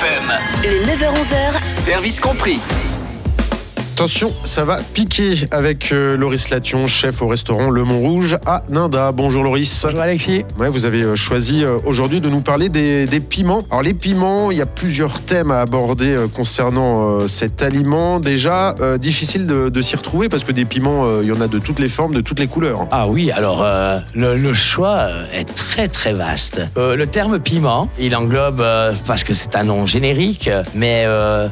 FM. Le 9h-11h, Service compris. Attention, ça va piquer avec euh, Loris Lation, chef au restaurant Le Mont Rouge à Ninda. Bonjour Loris. Bonjour Alexis. Ouais, vous avez euh, choisi euh, aujourd'hui de nous parler des, des piments. Alors les piments, il y a plusieurs thèmes à aborder concernant cet aliment. Déjà, euh, difficile de, de s'y retrouver parce que des piments, euh, il y en a de toutes les formes, de toutes les couleurs. Ah oui, alors euh, le, le choix est très très vaste. Le terme piment, il englobe, parce que c'est un nom générique, mais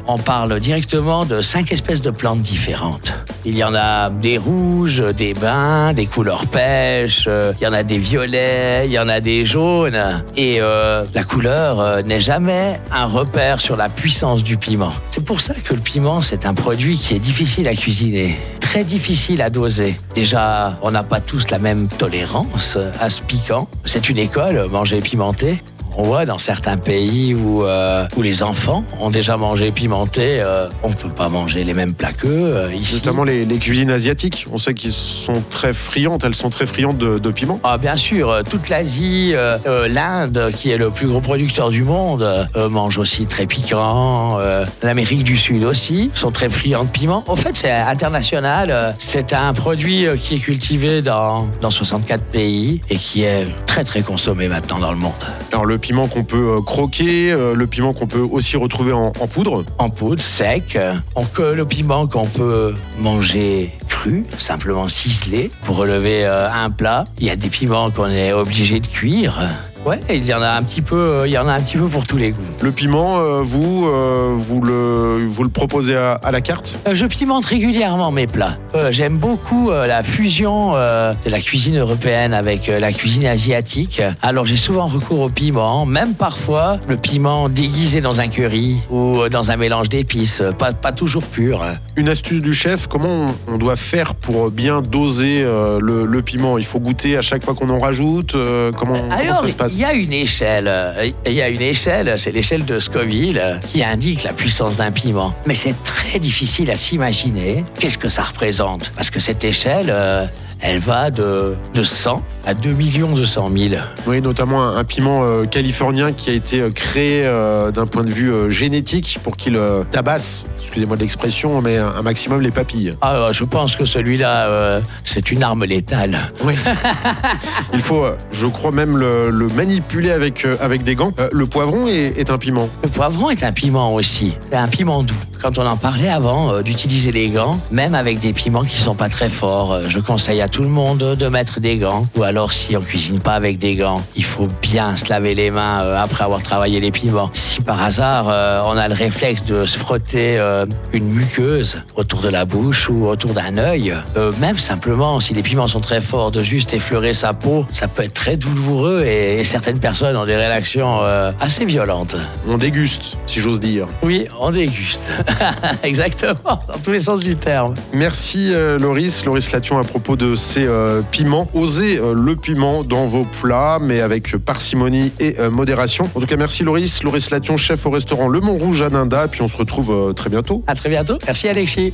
on parle directement de cinq espèces de plantes différentes. Il y en a des rouges, des bruns, des couleurs pêche, euh, il y en a des violets, il y en a des jaunes. Et euh, la couleur euh, n'est jamais un repère sur la puissance du piment. C'est pour ça que le piment, c'est un produit qui est difficile à cuisiner, très difficile à doser. Déjà, on n'a pas tous la même tolérance à ce piquant. C'est une école, manger pimenté. On voit dans certains pays où, euh, où les enfants ont déjà mangé pimenté, euh, on ne peut pas manger les mêmes plats qu'eux euh, ici. Notamment les, les cuisines asiatiques. On sait qu'ils sont très friandes, elles sont très friandes de, de piments. Ah, bien sûr, toute l'Asie, l'Inde, qui est le plus gros producteur du monde, mange aussi très piquant. L'Amérique du Sud aussi sont très friands de piment. Au fait, c'est international. C'est un produit qui est cultivé dans, dans 64 pays et qui est très très consommé maintenant dans le monde. Alors le piment qu'on peut euh, croquer, euh, le piment qu'on peut aussi retrouver en, poudre. En poudre, sec. euh, On, le piment qu'on peut manger cru, simplement ciselé, pour relever un plat. Il y a des piments qu'on est obligé de cuire. Ouais, il y en a un petit peu, euh, il y en a un petit peu pour tous les goûts. Le piment, euh, vous, euh, vous, le, vous le proposez à, à la carte? Euh, Je pimente régulièrement mes plats. J'aime beaucoup la fusion de la cuisine européenne avec la cuisine asiatique. Alors j'ai souvent recours au piment, même parfois le piment déguisé dans un curry ou dans un mélange d'épices, pas, pas toujours pur. Une astuce du chef, comment on, on doit faire pour bien doser le, le piment? Il faut goûter à chaque fois qu'on en rajoute comment, comment Alors, ça se passe? Il y a une échelle, euh, il y a une échelle, c'est l'échelle de Scoville, qui indique la puissance d'un piment. Mais c'est très difficile à s'imaginer qu'est-ce que ça représente. Parce que cette échelle, euh, elle va de, de 100 à 2 200 000. Oui, notamment un, un piment euh, californien qui a été euh, créé euh, d'un point de vue génétique pour qu'il tabasse, excusez-moi de l'expression, mais un, un maximum les papilles. Ah, je pense que celui-là, c'est une arme létale. Oui. Il faut, je crois même, le, le manipuler avec, avec des gants. Le poivron est, est un piment. Le poivron est un piment aussi, un piment doux. Quand on en parlait avant d'utiliser les gants, même avec des piments qui sont pas très forts, je conseille à tout le monde de mettre des gants. Ou alors si on cuisine pas avec des gants, il faut bien se laver les mains euh, après avoir travaillé les piments. Si par hasard euh, on a le réflexe de se frotter euh, une muqueuse autour de la bouche ou autour d'un œil, même simplement si les piments sont très forts, de juste effleurer sa peau, ça peut être très douloureux et, et certaines personnes ont des réactions assez violentes. On déguste, si j'ose dire. Oui, on déguste. Exactement, dans tous les sens du terme. Merci Loris, Loris Lation à propos de ces euh, piments. Osez euh, le piment dans vos plats, mais avec parcimonie et euh, modération. En tout cas, merci Loris, Loris Lation, chef au restaurant Le Mont Rouge à Ninda, puis on se retrouve euh, très bientôt. À très bientôt. Merci Alexis.